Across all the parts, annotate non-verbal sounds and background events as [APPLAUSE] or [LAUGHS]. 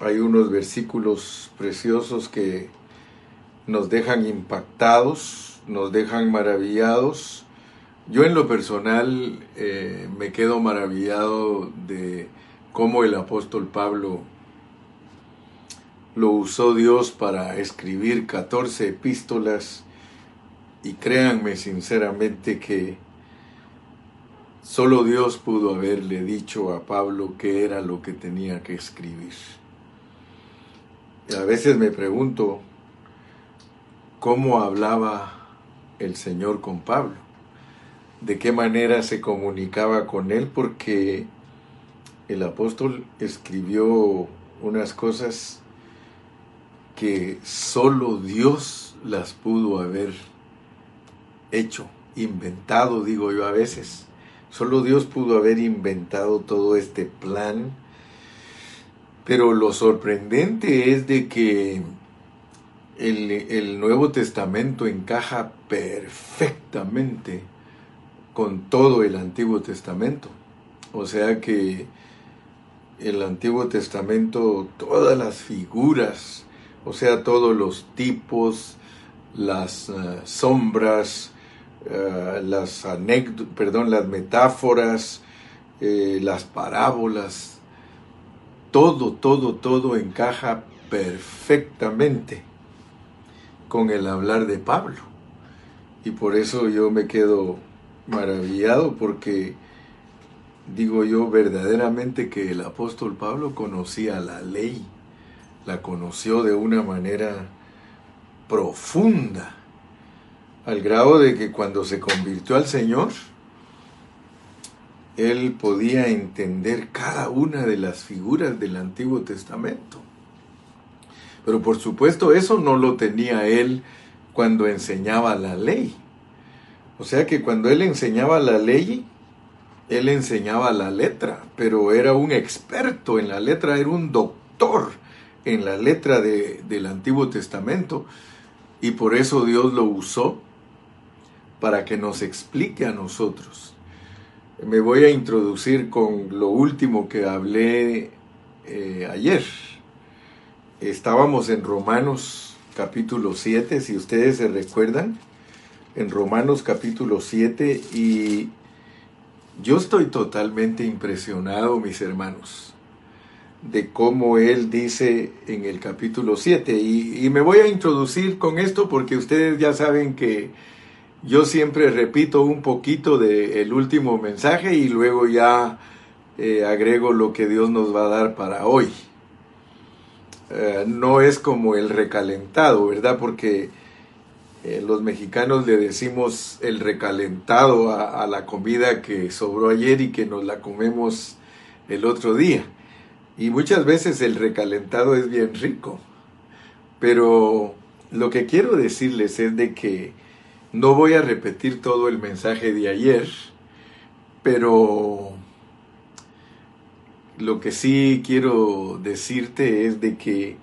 hay unos versículos preciosos que nos dejan impactados, nos dejan maravillados. Yo en lo personal eh, me quedo maravillado de cómo el apóstol Pablo lo usó Dios para escribir 14 epístolas y créanme sinceramente que solo Dios pudo haberle dicho a Pablo qué era lo que tenía que escribir. A veces me pregunto cómo hablaba el Señor con Pablo, de qué manera se comunicaba con él, porque el apóstol escribió unas cosas que solo Dios las pudo haber hecho, inventado, digo yo a veces. Solo Dios pudo haber inventado todo este plan. Pero lo sorprendente es de que el, el, Nuevo Testamento encaja perfectamente con todo el Antiguo Testamento. O sea que el Antiguo Testamento, todas las figuras, o sea, todos los tipos, las uh, sombras, uh, las anécdotas, perdón, las metáforas, eh, las parábolas, todo, todo, todo encaja perfectamente con el hablar de Pablo. Y por eso yo me quedo maravillado porque digo yo verdaderamente que el apóstol Pablo conocía la ley la conoció de una manera profunda, al grado de que cuando se convirtió al Señor, él podía entender cada una de las figuras del Antiguo Testamento. Pero por supuesto eso no lo tenía él cuando enseñaba la ley. O sea que cuando él enseñaba la ley, él enseñaba la letra, pero era un experto en la letra, era un doctor en la letra del Antiguo Testamento y por eso Dios lo usó para que nos explique a nosotros. Me voy a introducir con lo último que hablé eh, ayer. Estábamos en Romanos capítulo 7, si ustedes se recuerdan, en Romanos capítulo 7 y yo estoy totalmente impresionado, mis hermanos de cómo él dice en el capítulo 7. Y, me voy a introducir con esto porque ustedes ya saben que yo siempre repito un poquito del último mensaje y luego ya eh, agrego lo que Dios nos va a dar para hoy. Eh, no es como el recalentado, ¿verdad? Porque eh, los mexicanos le decimos el recalentado a la comida que sobró ayer y que nos la comemos el otro día. Y muchas veces el recalentado es bien rico. Pero lo que quiero decirles es de que no voy a repetir todo el mensaje de ayer, pero lo que sí quiero decirte es de que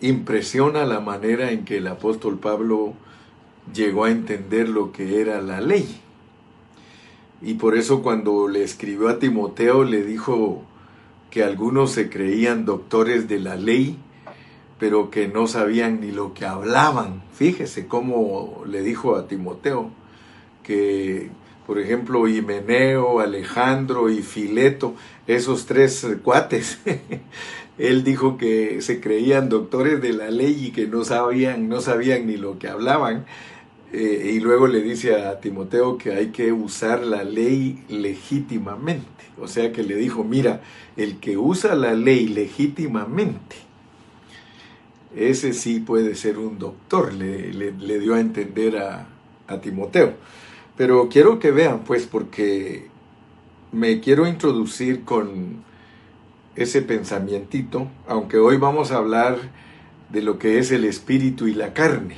impresiona la manera en que el apóstol Pablo llegó a entender lo que era la ley. Y por eso cuando le escribió a Timoteo le dijo, que algunos se creían doctores de la ley, pero que no sabían ni lo que hablaban. Fíjese cómo le dijo a Timoteo que, por ejemplo, Himeneo, Alejandro y Fileto, esos tres cuates, [LAUGHS] él dijo que se creían doctores de la ley y que no sabían, no sabían ni lo que hablaban. Eh, y luego le dice a Timoteo que hay que usar la ley legítimamente. O sea que le dijo, mira, el que usa la ley legítimamente, ese sí puede ser un doctor, le, le, dio a entender a, a Timoteo. Pero quiero que vean, pues, porque me quiero introducir con ese pensamientito, aunque hoy vamos a hablar de lo que es el espíritu y la carne.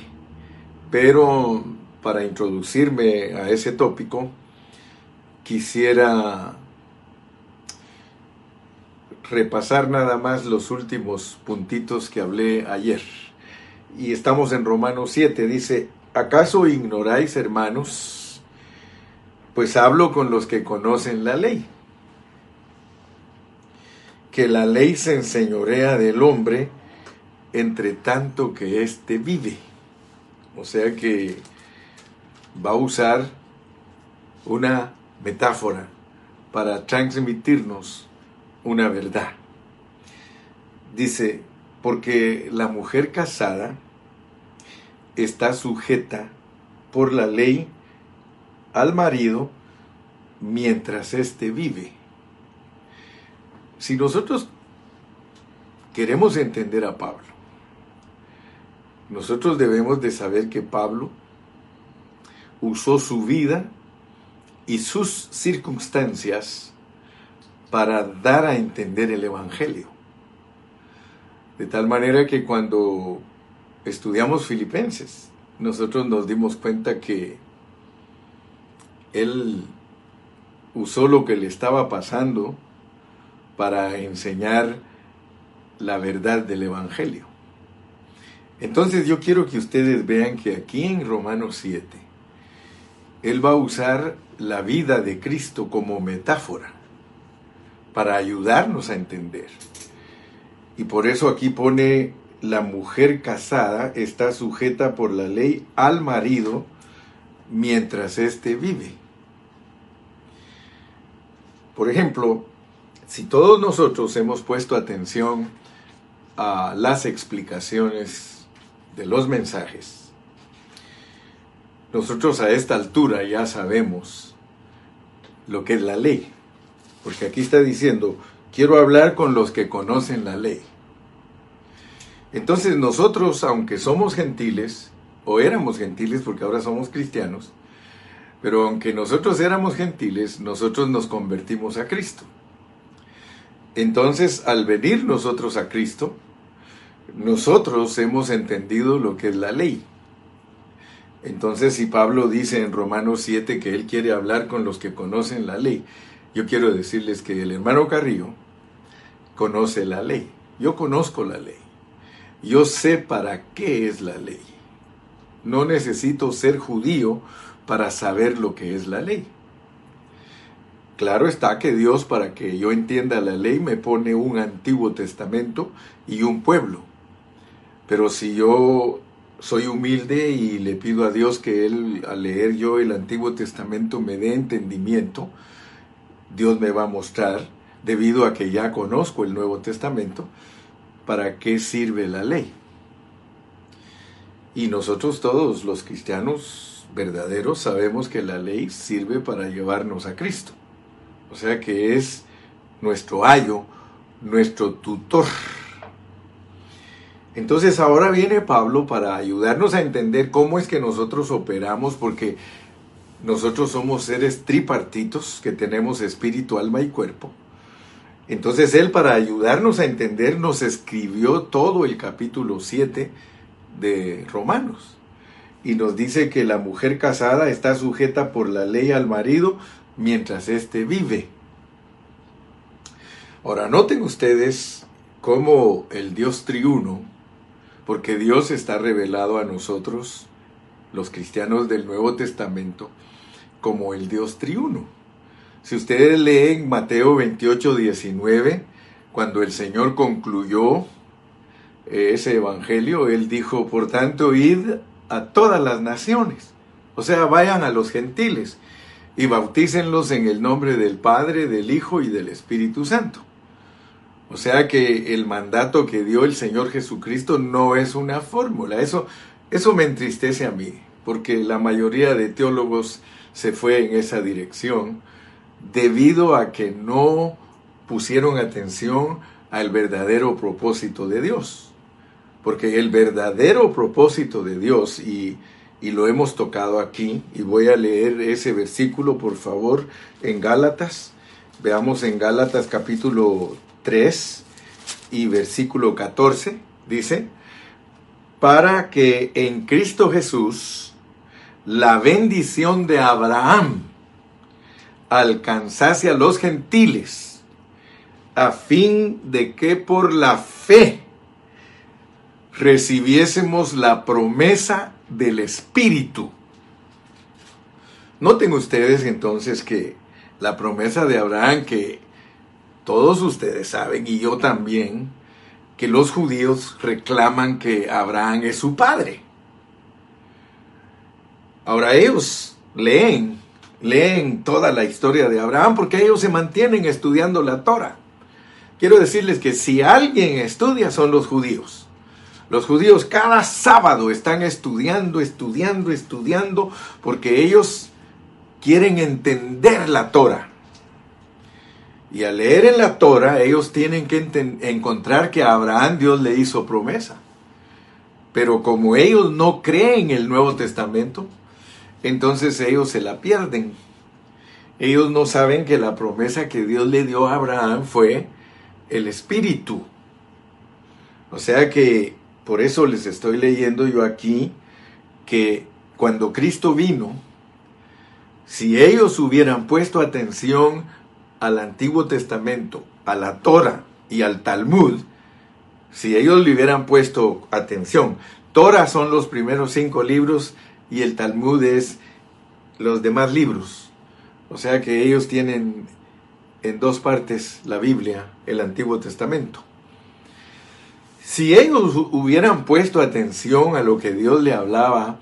Pero para introducirme a ese tópico, quisiera repasar nada más los últimos puntitos que hablé ayer. Y estamos en Romanos 7, dice, ¿acaso ignoráis, hermanos? Pues hablo con los que conocen la ley. que la ley se enseñorea del hombre entre tanto que éste vive. O sea que va a usar una metáfora para transmitirnos una verdad. Dice, porque la mujer casada está sujeta por la ley al marido mientras éste vive. Si nosotros queremos entender a Pablo, nosotros debemos de saber que Pablo usó su vida y sus circunstancias para dar a entender el Evangelio. De tal manera que cuando estudiamos Filipenses, nosotros nos dimos cuenta que él usó lo que le estaba pasando para enseñar la verdad del Evangelio. Entonces yo quiero que ustedes vean que aquí en Romanos 7, él va a usar la vida de Cristo como metáfora para ayudarnos a entender. Y por eso aquí pone la mujer casada está sujeta por la ley al marido mientras éste vive. Por ejemplo, si todos nosotros hemos puesto atención a las explicaciones de los mensajes, nosotros a esta altura ya sabemos lo que es la ley. Porque aquí está diciendo, quiero hablar con los que conocen la ley. Entonces nosotros, aunque somos gentiles, o éramos gentiles porque ahora somos cristianos, pero aunque nosotros éramos gentiles, nosotros nos convertimos a Cristo. Entonces, al venir nosotros a Cristo, nosotros hemos entendido lo que es la ley. Entonces, si Pablo dice en Romanos 7 que él quiere hablar con los que conocen la ley, yo quiero decirles que el hermano Carrillo conoce la ley. Yo conozco la ley. Yo sé para qué es la ley. No necesito ser judío para saber lo que es la ley. Claro está que Dios, para que yo entienda la ley, me pone un Antiguo Testamento y un pueblo. Pero si yo soy humilde y le pido a Dios que Él, al leer yo el Antiguo Testamento, me dé entendimiento, Dios me va a mostrar, debido a que ya conozco el Nuevo Testamento, para qué sirve la ley. Y nosotros todos los cristianos verdaderos sabemos que la ley sirve para llevarnos a Cristo. O sea que es nuestro ayo, nuestro tutor. Entonces ahora viene Pablo para ayudarnos a entender cómo es que nosotros operamos, porque nosotros somos seres tripartitos que tenemos espíritu, alma y cuerpo. Entonces Él para ayudarnos a entender nos escribió todo el capítulo 7 de Romanos. Y nos dice que la mujer casada está sujeta por la ley al marido mientras éste vive. Ahora, noten ustedes cómo el Dios triuno, porque Dios está revelado a nosotros, los cristianos del Nuevo Testamento, como el Dios triuno. Si ustedes leen Mateo 28, 19, cuando el Señor concluyó ese evangelio, Él dijo, por tanto, id a todas las naciones. O sea, vayan a los gentiles y bautícenlos en el nombre del Padre, del Hijo y del Espíritu Santo. O sea que el mandato que dio el Señor Jesucristo no es una fórmula. Eso, eso me entristece a mí, porque la mayoría de teólogos se fue en esa dirección debido a que no pusieron atención al verdadero propósito de Dios. Porque el verdadero propósito de Dios, y, lo hemos tocado aquí, y voy a leer ese versículo, por favor, en Gálatas. Veamos en Gálatas capítulo 3 y versículo 14, dice, para que en Cristo Jesús la bendición de Abraham alcanzase a los gentiles, a fin de que por la fe recibiésemos la promesa del Espíritu. Noten ustedes entonces que la promesa de Abraham que todos ustedes saben, y yo también, que los judíos reclaman que Abraham es su padre. Ahora ellos leen, leen toda la historia de Abraham porque ellos se mantienen estudiando la Torah. Quiero decirles que si alguien estudia son los judíos. Los judíos cada sábado están estudiando, estudiando, estudiando, porque ellos quieren entender la Torah. Y al leer en la Torah, ellos tienen que encontrar que a Abraham Dios le hizo promesa. Pero como ellos no creen el Nuevo Testamento, entonces ellos se la pierden. Ellos no saben que la promesa que Dios le dio a Abraham fue el Espíritu. O sea que por eso les estoy leyendo yo aquí que cuando Cristo vino, si ellos hubieran puesto atención al Antiguo Testamento, a la Torah y al Talmud, si ellos le hubieran puesto atención, Torah son los primeros cinco libros y el Talmud es los demás libros. O sea que ellos tienen en dos partes la Biblia, el Antiguo Testamento. Si ellos hubieran puesto atención a lo que Dios le hablaba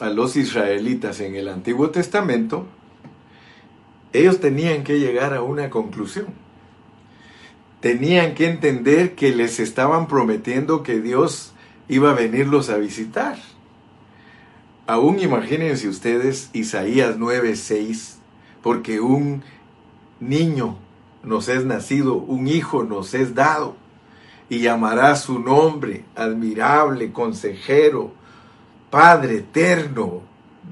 a los israelitas en el Antiguo Testamento, ellos tenían que llegar a una conclusión. Tenían que entender que les estaban prometiendo que Dios iba a venirlos a visitar. Aún imagínense ustedes Isaías 9:6, porque un niño nos es nacido, un hijo nos es dado, y llamará su nombre admirable, consejero, Padre eterno,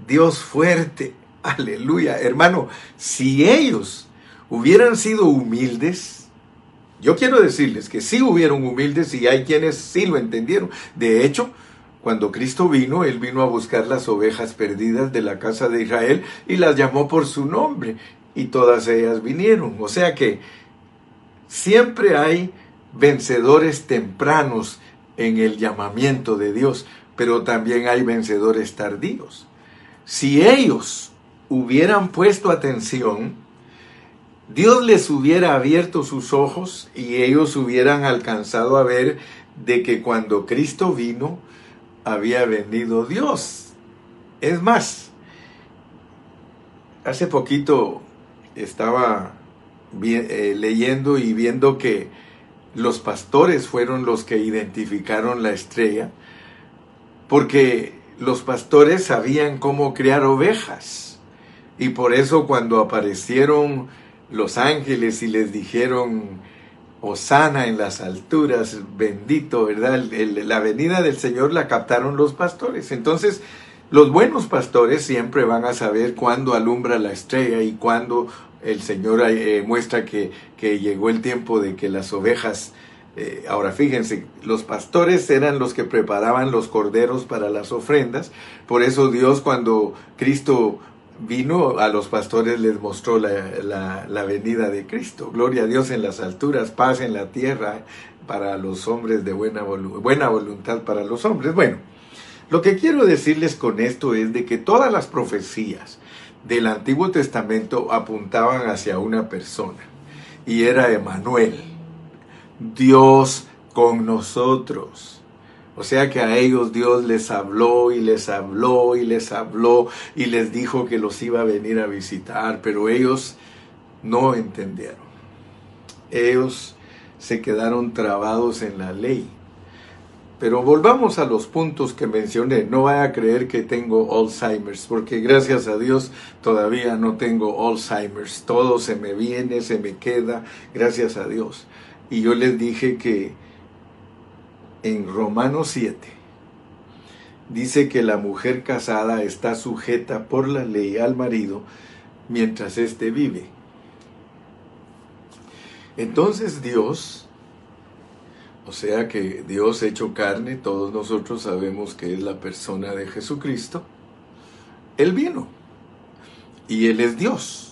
Dios fuerte. [LAUGHS] Aleluya, hermano, si ellos hubieran sido humildes, yo quiero decirles que sí hubieron humildes y hay quienes sí lo entendieron. De hecho, cuando Cristo vino, Él vino a buscar las ovejas perdidas de la casa de Israel y las llamó por su nombre y todas ellas vinieron. O sea que siempre hay vencedores tempranos en el llamamiento de Dios, pero también hay vencedores tardíos. Si ellos hubieran puesto atención, Dios les hubiera abierto sus ojos y ellos hubieran alcanzado a ver de que cuando Cristo vino, había venido Dios. Es más, hace poquito estaba eh, leyendo y viendo que los pastores fueron los que identificaron la estrella, porque los pastores sabían cómo criar ovejas. Y por eso cuando aparecieron los ángeles y les dijeron, Osana en las alturas, bendito, ¿verdad? la venida del Señor la captaron los pastores. Entonces, los buenos pastores siempre van a saber cuándo alumbra la estrella y cuándo el Señor eh, muestra que, llegó el tiempo de que las ovejas, eh, ahora fíjense, los pastores eran los que preparaban los corderos para las ofrendas, por eso Dios cuando Cristo vino a los pastores les mostró la, venida de Cristo. Gloria a Dios en las alturas, paz en la tierra para los hombres de buena, buena voluntad para los hombres. Bueno, lo que quiero decirles con esto es de que todas las profecías del Antiguo Testamento apuntaban hacia una persona y era Emanuel, Dios con nosotros. O sea que a ellos Dios les habló y les habló y les habló y les dijo que los iba a venir a visitar, pero ellos no entendieron. Ellos se quedaron trabados en la ley. Pero volvamos a los puntos que mencioné. No vaya a creer que tengo Alzheimer's, porque gracias a Dios todavía no tengo Alzheimer's. Todo se me viene, se me queda, gracias a Dios. Y yo les dije que en Romanos 7 dice que la mujer casada está sujeta por la ley al marido mientras éste vive. Entonces Dios, o sea que Dios hecho carne, todos nosotros sabemos que es la persona de Jesucristo, Él vino y Él es Dios.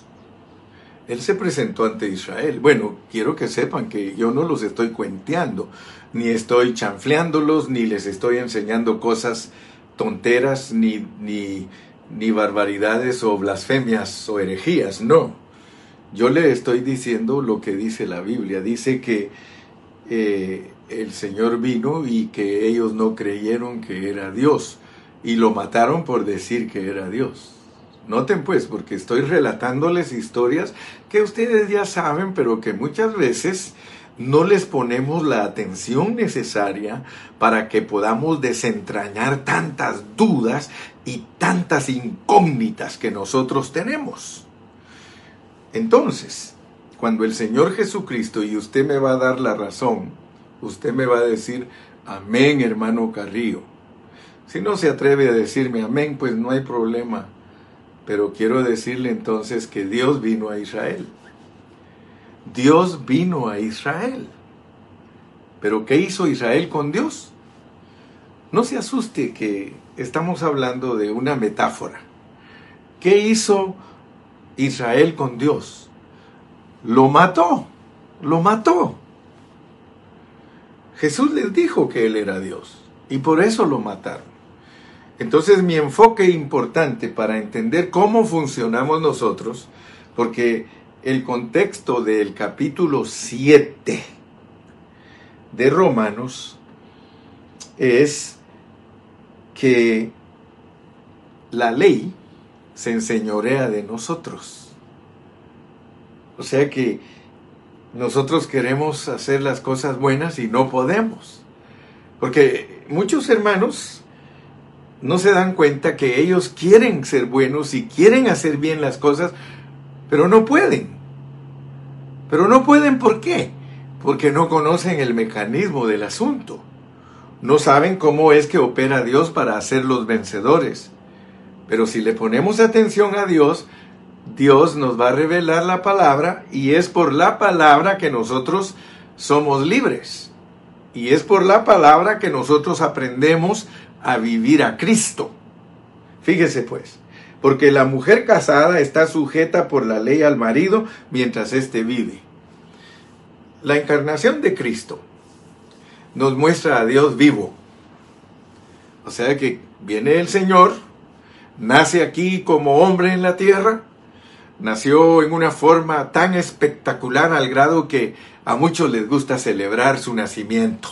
Él se presentó ante Israel. Bueno, quiero que sepan que yo no los estoy cuenteando, ni estoy chanfleándolos, ni les estoy enseñando cosas tonteras, ni, ni, ni barbaridades o blasfemias o herejías, no. Yo le estoy diciendo lo que dice la Biblia. Dice que eh, el Señor vino y que ellos no creyeron que era Dios y lo mataron por decir que era Dios. Noten pues, porque estoy relatándoles historias que ustedes ya saben, pero que muchas veces no les ponemos la atención necesaria para que podamos desentrañar tantas dudas y tantas incógnitas que nosotros tenemos. Entonces, cuando el Señor Jesucristo, y usted me va a dar la razón, usted me va a decir, amén hermano Carrillo. Si no se atreve a decirme amén, pues no hay problema. Pero quiero decirle entonces que Dios vino a Israel. Dios vino a Israel. Pero ¿qué hizo Israel con Dios? No se asuste que estamos hablando de una metáfora. ¿Qué hizo Israel con Dios? Lo mató, lo mató. Jesús les dijo que Él era Dios y por eso lo mataron. Entonces mi enfoque importante para entender cómo funcionamos nosotros, porque el contexto del capítulo 7 de Romanos es que la ley se enseñorea de nosotros. O sea que nosotros queremos hacer las cosas buenas y no podemos. Porque muchos hermanos no se dan cuenta que ellos quieren ser buenos y quieren hacer bien las cosas, pero no pueden. Pero no pueden ¿por qué? Porque no conocen el mecanismo del asunto. No saben cómo es que opera Dios para hacerlos vencedores. Pero si le ponemos atención a Dios, Dios nos va a revelar la palabra y es por la palabra que nosotros somos libres. Y es por la palabra que nosotros aprendemos a vivir a Cristo. Fíjese pues, porque la mujer casada está sujeta por la ley al marido mientras éste vive. La encarnación de Cristo nos muestra a Dios vivo. O sea que viene el Señor, nace aquí como hombre en la tierra, nació en una forma tan espectacular al grado que a muchos les gusta celebrar su nacimiento.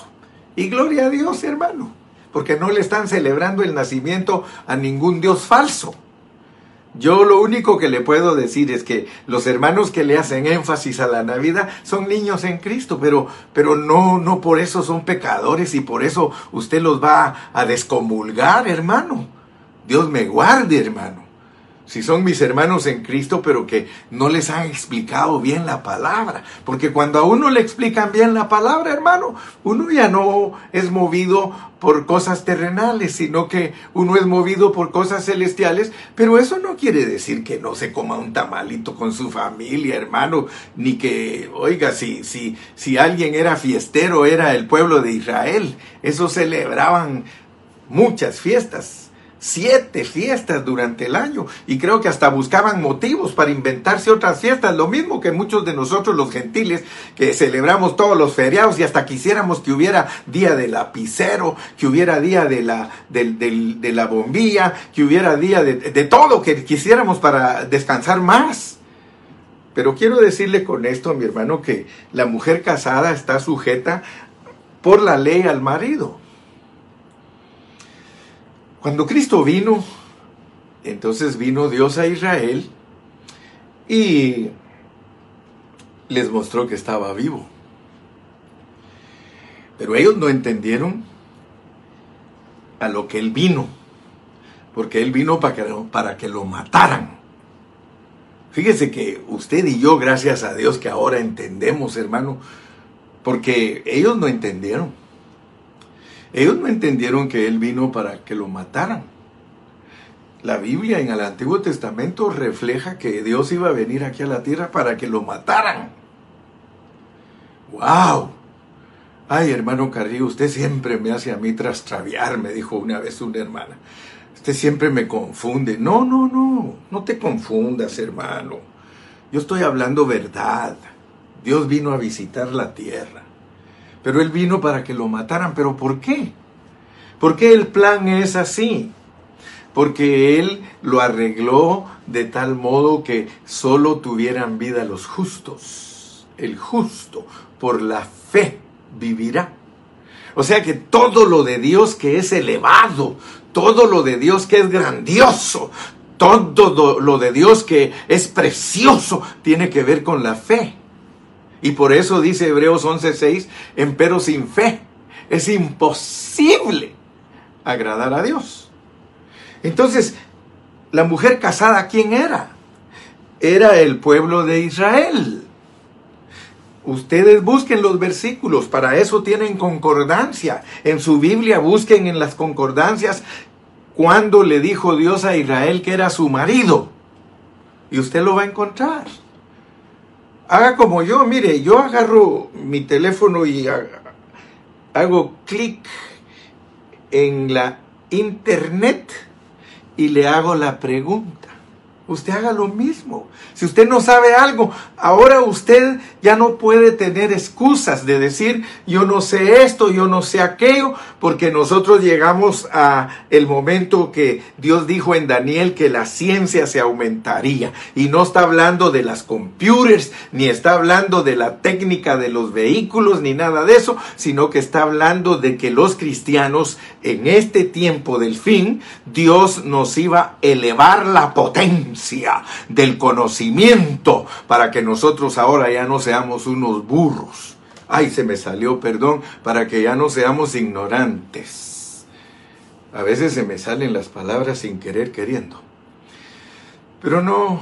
Y gloria a Dios, hermano, porque no le están celebrando el nacimiento a ningún Dios falso. Yo lo único que le puedo decir es que los hermanos que le hacen énfasis a la Navidad son niños en Cristo, pero, pero no, no por eso son pecadores y por eso usted los va a descomulgar, hermano. Dios me guarde, hermano si son mis hermanos en Cristo, pero que no les han explicado bien la palabra. Porque cuando a uno le explican bien la palabra, hermano, uno ya no es movido por cosas terrenales, sino que uno es movido por cosas celestiales, pero eso no quiere decir que no se coma un tamalito con su familia, hermano, ni que, oiga, si, si, si alguien era fiestero, era el pueblo de Israel, eso celebraban muchas fiestas siete fiestas durante el año y creo que hasta buscaban motivos para inventarse otras fiestas, lo mismo que muchos de nosotros los gentiles que celebramos todos los feriados y hasta quisiéramos que hubiera día del lapicero, que hubiera día de la, de, la bombilla, que hubiera día de, de todo que quisiéramos para descansar más. Pero quiero decirle con esto, mi hermano, que la mujer casada está sujeta por la ley al marido. Cuando Cristo vino, entonces vino Dios a Israel y les mostró que estaba vivo. Pero ellos no entendieron a lo que Él vino, porque Él vino para que, para que lo mataran. Fíjese que usted y yo, gracias a Dios que ahora entendemos, hermano, porque ellos no entendieron. Ellos no entendieron que Él vino para que lo mataran. La Biblia en el Antiguo Testamento refleja que Dios iba a venir aquí a la tierra para que lo mataran. ¡Wow! Ay, hermano Carrillo, usted siempre me hace a mí trastraviar, me dijo una vez una hermana. Usted siempre me confunde. No, no, no, no te confundas, hermano. Yo estoy hablando verdad. Dios vino a visitar la tierra. Pero él vino para que lo mataran. ¿Pero por qué? ¿Por qué el plan es así? porque Él lo arregló de tal modo que solo tuvieran vida los justos. El justo por la fe vivirá. O sea que todo lo de Dios que es elevado, todo lo de Dios que es grandioso, todo lo de Dios que es precioso, tiene que ver con la fe. Y por eso dice Hebreos 11:6, empero sin fe es imposible agradar a Dios. Entonces, la mujer casada, ¿quién era? Era el pueblo de Israel. Ustedes busquen los versículos, para eso tienen concordancia. En su Biblia busquen en las concordancias cuando le dijo Dios a Israel que era su marido. Y usted lo va a encontrar. Haga como yo, mire, yo agarro mi teléfono y hago clic en la internet y le hago la pregunta. Usted haga lo mismo. Si usted no sabe algo, ahora usted ya no puede tener excusas de decir yo no sé esto, yo no sé aquello, porque nosotros llegamos a el momento que Dios dijo en Daniel que la ciencia se aumentaría y no está hablando de las computers, ni está hablando de la técnica de los vehículos ni nada de eso, sino que está hablando de que los cristianos en este tiempo del fin Dios nos iba a elevar la potencia del conocimiento para que nosotros ahora ya no seamos unos burros. Ay, se me salió, perdón, para que ya no seamos ignorantes. A veces se me salen las palabras sin querer queriendo. Pero no,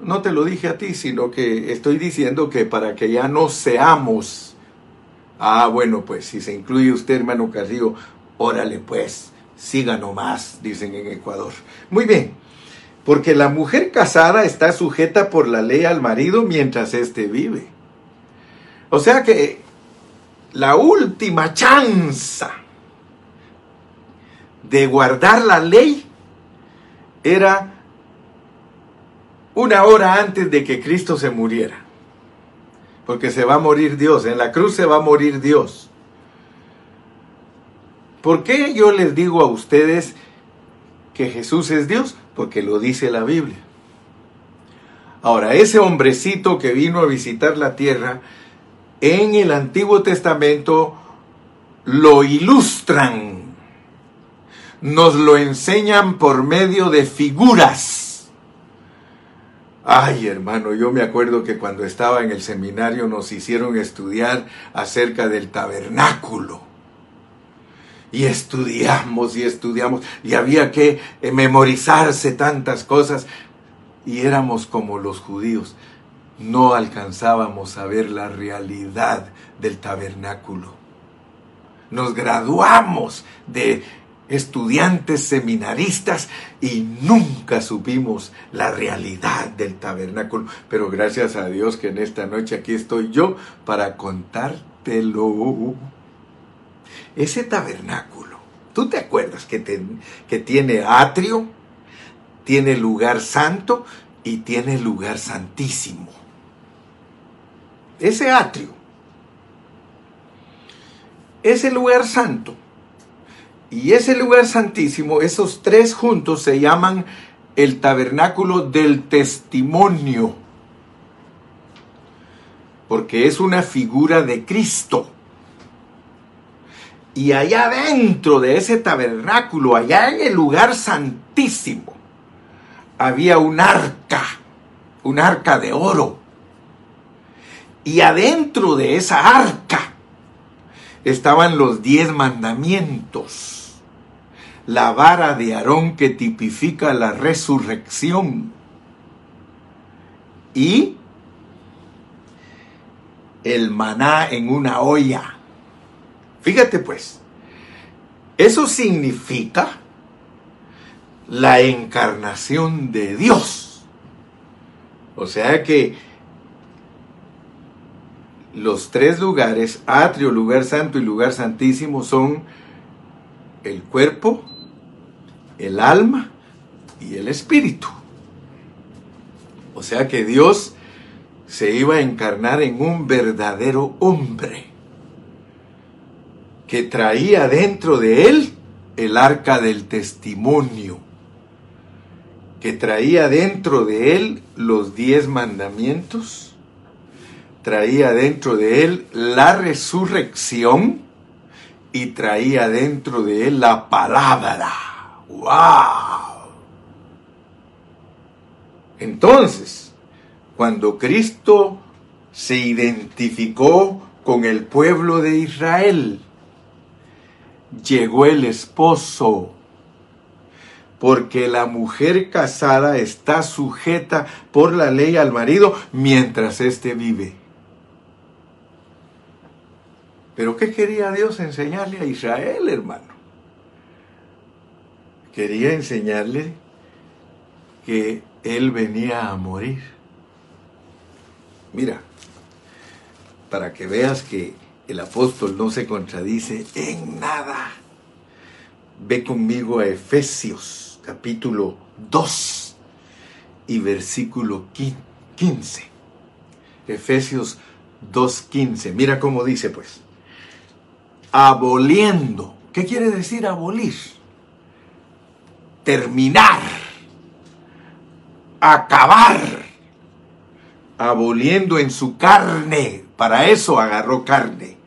no te lo dije a ti, sino que estoy diciendo que para que ya no seamos. Ah, bueno, pues si se incluye usted, hermano Carrillo, órale pues, siga nomás, dicen en Ecuador. Muy bien. Porque la mujer casada está sujeta por la ley al marido mientras éste vive. O sea que la última chance de guardar la ley era una hora antes de que Cristo se muriera. Porque se va a morir Dios, en la cruz se va a morir Dios. ¿Por qué yo les digo a ustedes que Jesús es Dios? Porque lo dice la Biblia. Ahora, ese hombrecito que vino a visitar la tierra, en el Antiguo Testamento lo ilustran, nos lo enseñan por medio de figuras. Ay, hermano, yo me acuerdo que cuando estaba en el seminario nos hicieron estudiar acerca del tabernáculo y estudiamos y estudiamos y había que eh, memorizarse tantas cosas y éramos como los judíos. No alcanzábamos a ver la realidad del tabernáculo. Nos graduamos de estudiantes seminaristas y nunca supimos la realidad del tabernáculo. Pero gracias a Dios que en esta noche aquí estoy yo para contártelo. Ese tabernáculo, ¿tú te acuerdas que, tiene atrio, tiene lugar santo y tiene lugar santísimo? Ese atrio, ese lugar santo y ese lugar santísimo, esos tres juntos se llaman el tabernáculo del testimonio, porque es una figura de Cristo. Y allá dentro de ese tabernáculo, allá en el lugar santísimo, había un arca, un arca de oro. Y adentro de esa arca estaban los diez mandamientos, la vara de Aarón que tipifica la resurrección. Y el maná en una olla Fíjate pues, eso significa la encarnación de Dios. O sea que los tres lugares, atrio, lugar santo y lugar santísimo, son el cuerpo, el alma y el espíritu. O sea que Dios se iba a encarnar en un verdadero hombre que traía dentro de él el arca del testimonio. que traía dentro de él los diez mandamientos, traía dentro de él la resurrección y traía dentro de él la palabra. ¡Wow! Entonces, cuando Cristo se identificó con el pueblo de Israel, llegó el esposo porque la mujer casada está sujeta por la ley al marido mientras éste vive. Pero ¿qué quería Dios enseñarle a Israel, hermano? Quería enseñarle que Él venía a morir. Mira, para que veas que el apóstol no se contradice en nada. Ve conmigo a Efesios capítulo 2 y versículo 15. Efesios 2.15. Mira cómo dice pues. Aboliendo. ¿Qué quiere decir abolir? Terminar. Acabar. Aboliendo en su carne. Para eso agarró carne.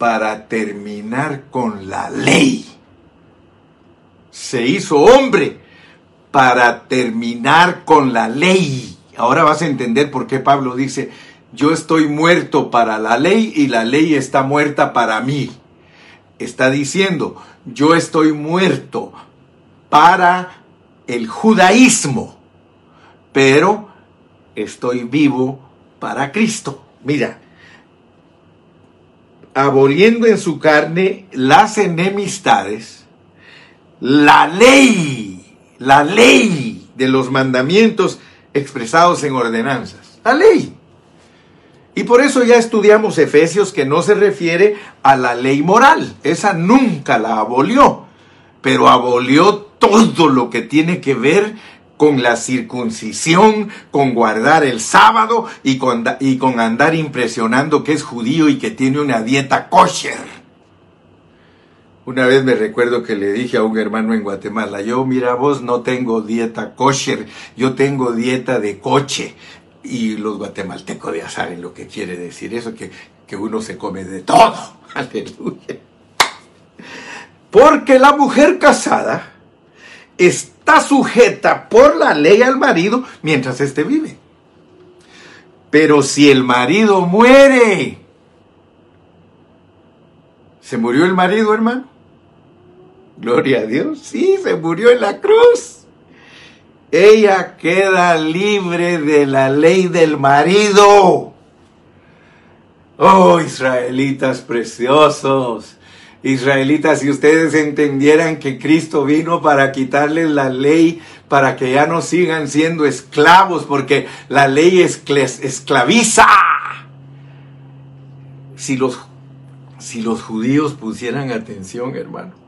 Para terminar con la ley se hizo hombre para terminar con la ley. Ahora vas a entender por qué Pablo dice, yo estoy muerto para la ley y la ley está muerta para mí. Está diciendo, yo estoy muerto para el judaísmo, pero estoy vivo para Cristo. Mira, aboliendo en su carne las enemistades, la ley, la ley de los mandamientos expresados en ordenanzas. La ley. Y por eso ya estudiamos Efesios que no se refiere a la ley moral. Esa nunca la abolió, pero abolió todo lo que tiene que ver con la circuncisión, con guardar el sábado y con, andar impresionando que es judío y que tiene una dieta kosher. Una vez me recuerdo que le dije a un hermano en Guatemala, yo mira vos no tengo dieta kosher, yo tengo dieta de coche. Y los guatemaltecos ya saben lo que quiere decir eso, que, que uno se come de todo. [LAUGHS] Aleluya. Porque la mujer casada está sujeta por la ley al marido mientras éste vive. Pero si el marido muere, ¿se murió el marido, hermano? Gloria a Dios. Sí, se murió en la cruz. Ella queda libre de la ley del marido. Oh, israelitas preciosos. Israelitas, si ustedes entendieran que Cristo vino para quitarles la ley, para que ya no sigan siendo esclavos, porque la ley esclaviza. Si los, si los judíos pusieran atención, hermano,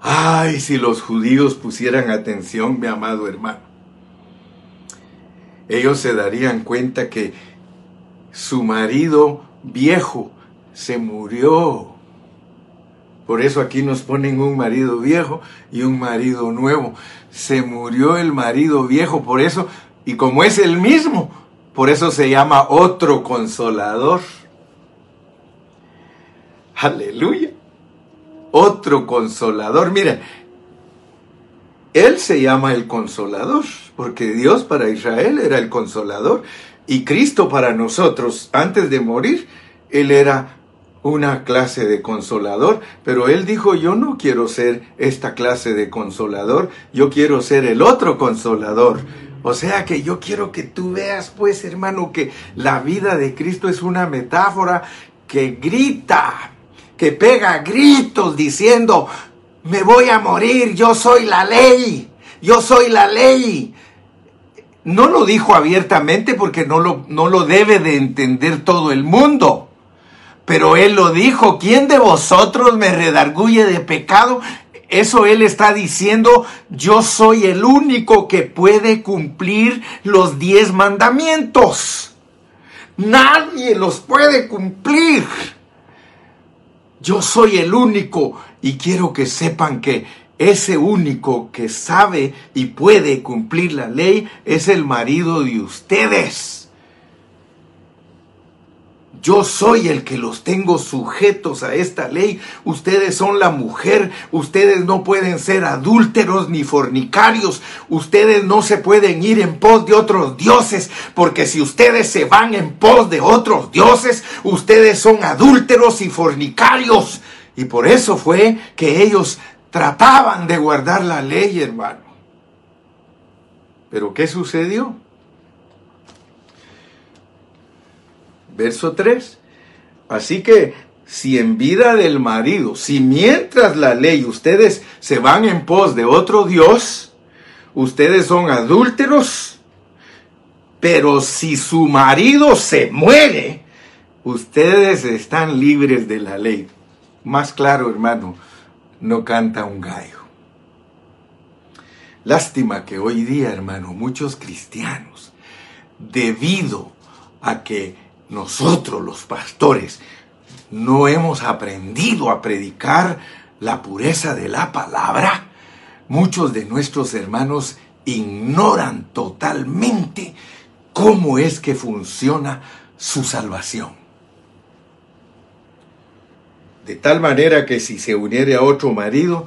Ay, si los judíos pusieran atención, mi amado hermano. Ellos se darían cuenta que su marido viejo se murió. Por eso aquí nos ponen un marido viejo y un marido nuevo. Se murió el marido viejo, por eso, y como es el mismo, por eso se llama otro consolador. Aleluya otro consolador. Mira, Él se llama el consolador, porque Dios para Israel era el consolador y Cristo para nosotros, antes de morir, Él era una clase de consolador, pero Él dijo, yo no quiero ser esta clase de consolador, yo quiero ser el otro consolador. O sea que yo quiero que tú veas, pues hermano, que la vida de Cristo es una metáfora que grita, que pega gritos diciendo, me voy a morir, yo soy la ley, yo soy la ley. No lo dijo abiertamente porque no lo, no lo debe de entender todo el mundo. Pero él lo dijo, ¿quién de vosotros me redarguye de pecado? Eso él está diciendo, yo soy el único que puede cumplir los diez mandamientos. Nadie los puede cumplir. Yo soy el único y quiero que sepan que ese único que sabe y puede cumplir la ley es el marido de ustedes. Yo soy el que los tengo sujetos a esta ley. Ustedes son la mujer. Ustedes no pueden ser adúlteros ni fornicarios. Ustedes no se pueden ir en pos de otros dioses. Porque si ustedes se van en pos de otros dioses, ustedes son adúlteros y fornicarios. Y por eso fue que ellos trataban de guardar la ley, hermano. Pero ¿qué sucedió? Verso 3. Así que si en vida del marido, si mientras la ley ustedes se van en pos de otro Dios, ustedes son adúlteros, pero si su marido se muere, ustedes están libres de la ley. Más claro, hermano, no canta un gallo. Lástima que hoy día, hermano, muchos cristianos, debido a que nosotros los pastores no hemos aprendido a predicar la pureza de la palabra, muchos de nuestros hermanos ignoran totalmente cómo es que funciona su salvación. De tal manera que si se uniere a otro marido,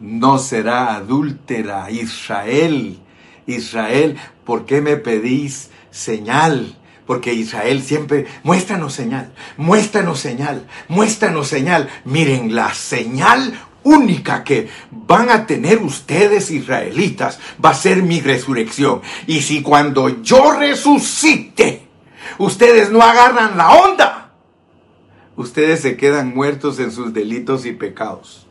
no será adúltera. Israel, Israel, ¿por qué me pedís señal? Porque Israel siempre, muéstranos señal, muéstranos señal, muéstranos señal. Miren, la señal única que van a tener ustedes israelitas va a ser mi resurrección. Y si cuando yo resucite, ustedes no agarran la onda, ustedes se quedan muertos en sus delitos y pecados.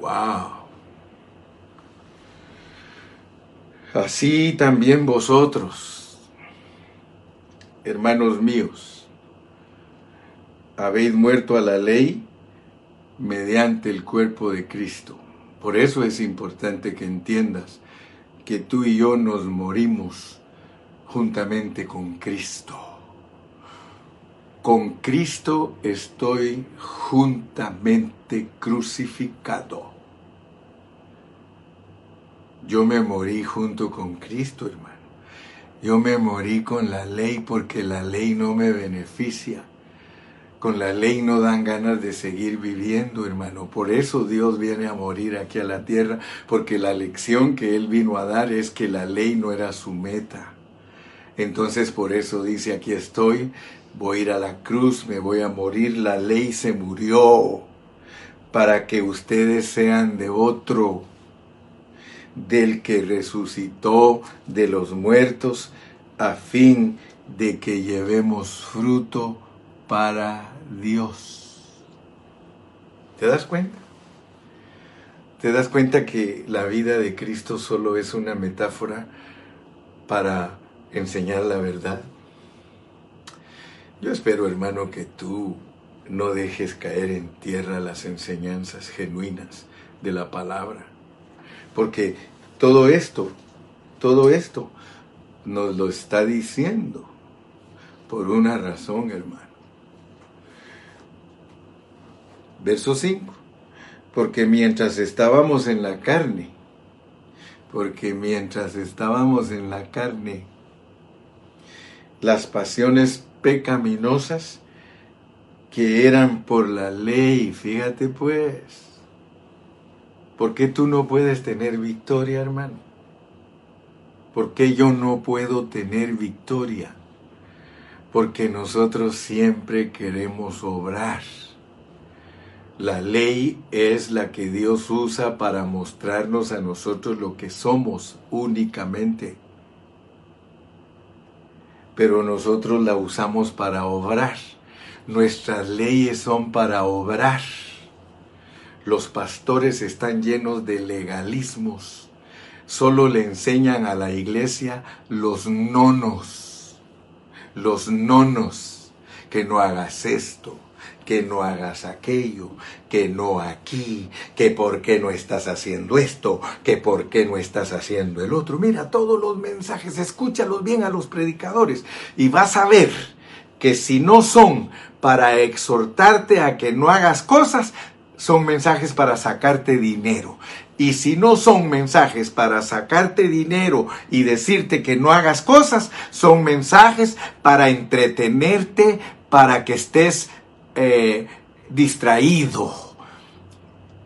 Wow. Así también vosotros hermanos míos, habéis muerto a la ley mediante el cuerpo de Cristo. Por eso es importante que entiendas que tú y yo nos morimos juntamente con Cristo. Con Cristo estoy juntamente crucificado. Yo me morí junto con Cristo, hermano. Yo me morí con la ley porque la ley no me beneficia. Con la ley no dan ganas de seguir viviendo, hermano. Por eso Dios viene a morir aquí a la tierra, porque la lección que Él vino a dar es que la ley no era su meta. Entonces por eso dice, aquí estoy, voy a ir a la cruz, me voy a morir, la ley se murió para que ustedes sean de otro del que resucitó de los muertos, a fin de que llevemos fruto para Dios. ¿Te das cuenta? ¿Te das cuenta que la vida de Cristo solo es una metáfora para enseñar la verdad? Yo espero, hermano, que tú no dejes caer en tierra las enseñanzas genuinas de la palabra porque todo esto, todo esto nos lo está diciendo por una razón, hermano. Verso 5. Porque mientras estábamos en la carne, porque mientras estábamos en la carne, las pasiones pecaminosas que eran por la ley, fíjate pues, ¿Por qué tú no puedes tener victoria, hermano? ¿Por qué yo no puedo tener victoria? Porque nosotros siempre queremos obrar. La ley es la que Dios usa para mostrarnos a nosotros lo que somos únicamente. Pero nosotros la usamos para obrar. Nuestras leyes son para obrar. Los pastores están llenos de legalismos. Solo le enseñan a la iglesia los nonos. Los nonos. Que no hagas esto, que no hagas aquello, que no aquí, que por qué no estás haciendo esto, que por qué no estás haciendo el otro. Mira todos los mensajes, escúchalos bien a los predicadores y vas a ver que si no son para exhortarte a que no hagas cosas, son mensajes para sacarte dinero. Y si no son mensajes para sacarte dinero y decirte que no hagas cosas, son mensajes para entretenerte, para que estés eh, distraído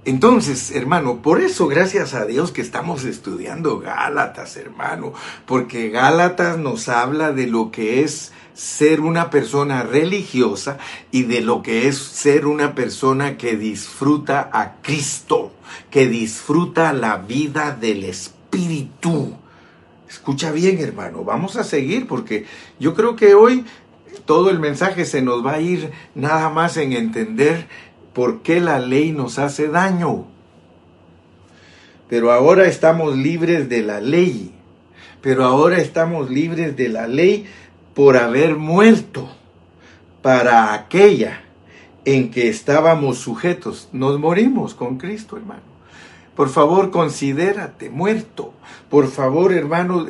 entonces, hermano, por eso gracias a Dios que estamos estudiando Gálatas, hermano, porque Gálatas nos habla de lo que es ser una persona religiosa y de lo que es ser una persona que disfruta a Cristo, que disfruta la vida del Espíritu. Escucha bien, hermano, vamos a seguir porque yo creo que hoy todo el mensaje se nos va a ir nada más en entender por qué la ley nos hace daño. Pero ahora estamos libres de la ley. Pero ahora estamos libres de la ley por haber muerto para aquella en que estábamos sujetos. Nos morimos con Cristo, hermano. Por favor, considérate muerto. Por favor, hermano,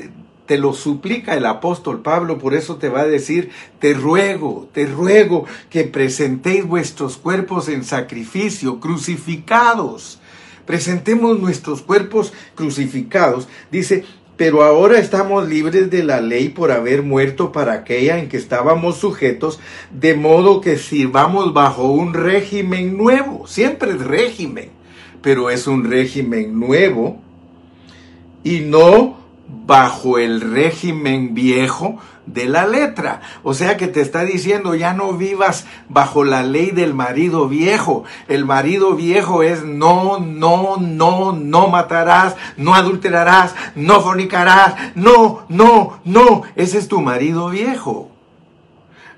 te lo suplica el apóstol Pablo, por eso te va a decir, te ruego, te ruego que presentéis vuestros cuerpos en sacrificio, crucificados. Presentemos nuestros cuerpos crucificados. Dice, pero ahora estamos libres de la ley por haber muerto para aquella en que estábamos sujetos, de modo que sirvamos bajo un régimen nuevo. Siempre es régimen, pero es un régimen nuevo y no bajo el régimen viejo de la letra. O sea que te está diciendo, ya no vivas bajo la ley del marido viejo. El marido viejo es no, no, no, no matarás, no adulterarás, no fornicarás, no, no, no. Ese es tu marido viejo.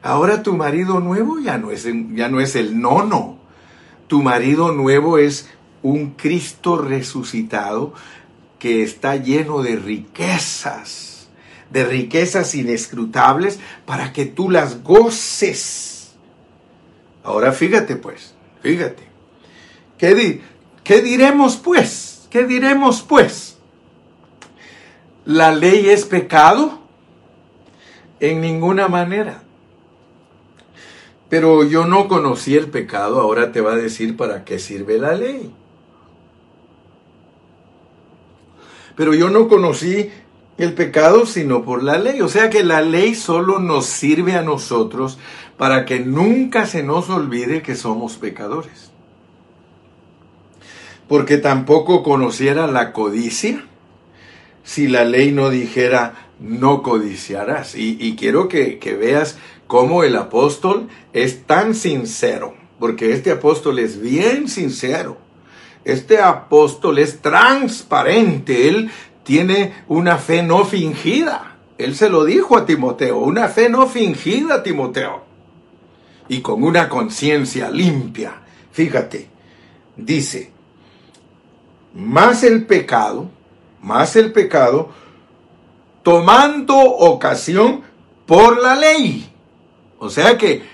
Ahora tu marido nuevo ya no es, ya no es el nono. Tu marido nuevo es un Cristo resucitado que está lleno de riquezas, de riquezas inescrutables para que tú las goces. Ahora fíjate pues, fíjate. ¿Qué, ¿Qué diremos pues? ¿Qué diremos pues? ¿La ley es pecado? En ninguna manera. Pero yo no conocí el pecado, ahora te va a decir para qué sirve la ley. Pero yo no conocí el pecado sino por la ley. O sea que la ley solo nos sirve a nosotros para que nunca se nos olvide que somos pecadores. Porque tampoco conociera la codicia si la ley no dijera no codiciarás. Y, quiero que, veas cómo el apóstol es tan sincero, porque este apóstol es bien sincero. Este apóstol es transparente, él tiene una fe no fingida. Él se lo dijo a Timoteo, una fe no fingida, Timoteo. Y con una conciencia limpia. Fíjate, dice, más el pecado, más el pecado, tomando ocasión por la ley. O sea que,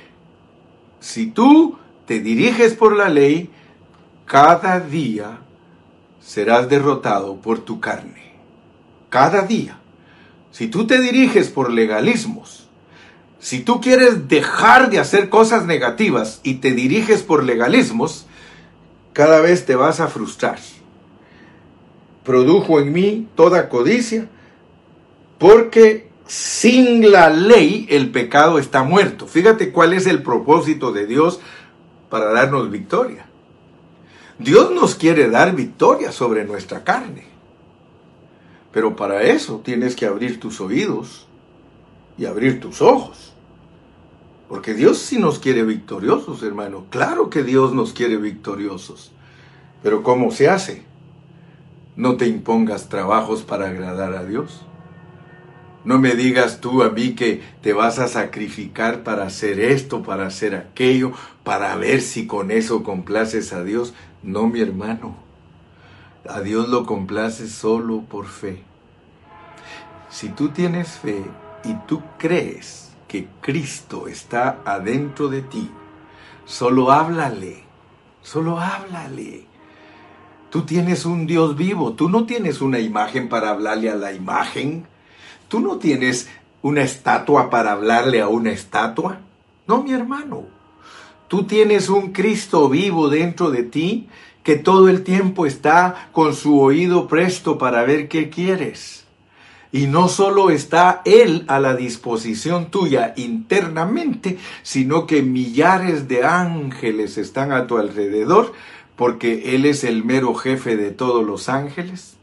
si tú te diriges por la ley, cada día serás derrotado por tu carne. Cada día. Si tú te diriges por legalismos, si tú quieres dejar de hacer cosas negativas y te diriges por legalismos, cada vez te vas a frustrar. Produjo en mí toda codicia, porque sin la ley el pecado está muerto. Fíjate cuál es el propósito de Dios para darnos victoria. Dios nos quiere dar victoria sobre nuestra carne. Pero para eso tienes que abrir tus oídos y abrir tus ojos. Porque Dios sí nos quiere victoriosos, hermano. Claro que Dios nos quiere victoriosos. Pero ¿cómo se hace? No te impongas trabajos para agradar a Dios. No me digas tú a mí que te vas a sacrificar para hacer esto, para hacer aquello, para ver si con eso complaces a Dios. No, mi hermano. A Dios lo complace solo por fe. Si tú tienes fe y tú crees que Cristo está adentro de ti, solo háblale, solo háblale. Tú tienes un Dios vivo, tú no tienes una imagen para hablarle a la imagen, tú no tienes una estatua para hablarle a una estatua. No, mi hermano, Tú tienes un Cristo vivo dentro de ti que todo el tiempo está con su oído presto para ver qué quieres. Y no solo está Él a la disposición tuya internamente, sino que millares de ángeles están a tu alrededor, porque Él es el mero jefe de todos los ángeles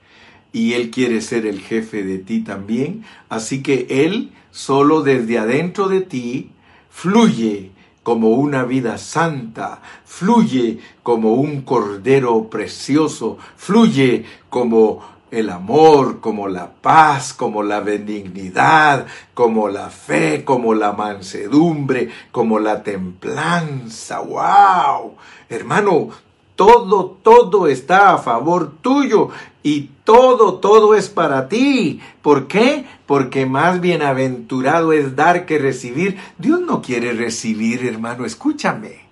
y Él quiere ser el jefe de ti también. Así que Él solo desde adentro de ti fluye como una vida santa, fluye como un cordero precioso, fluye como el amor, como la paz, como la benignidad, como la fe, como la mansedumbre, como la templanza. ¡Wow! Hermano, todo, todo está a favor tuyo y todo, todo es para ti. ¿Por qué? Porque más bienaventurado es dar que recibir. Dios no quiere recibir, hermano, escúchame.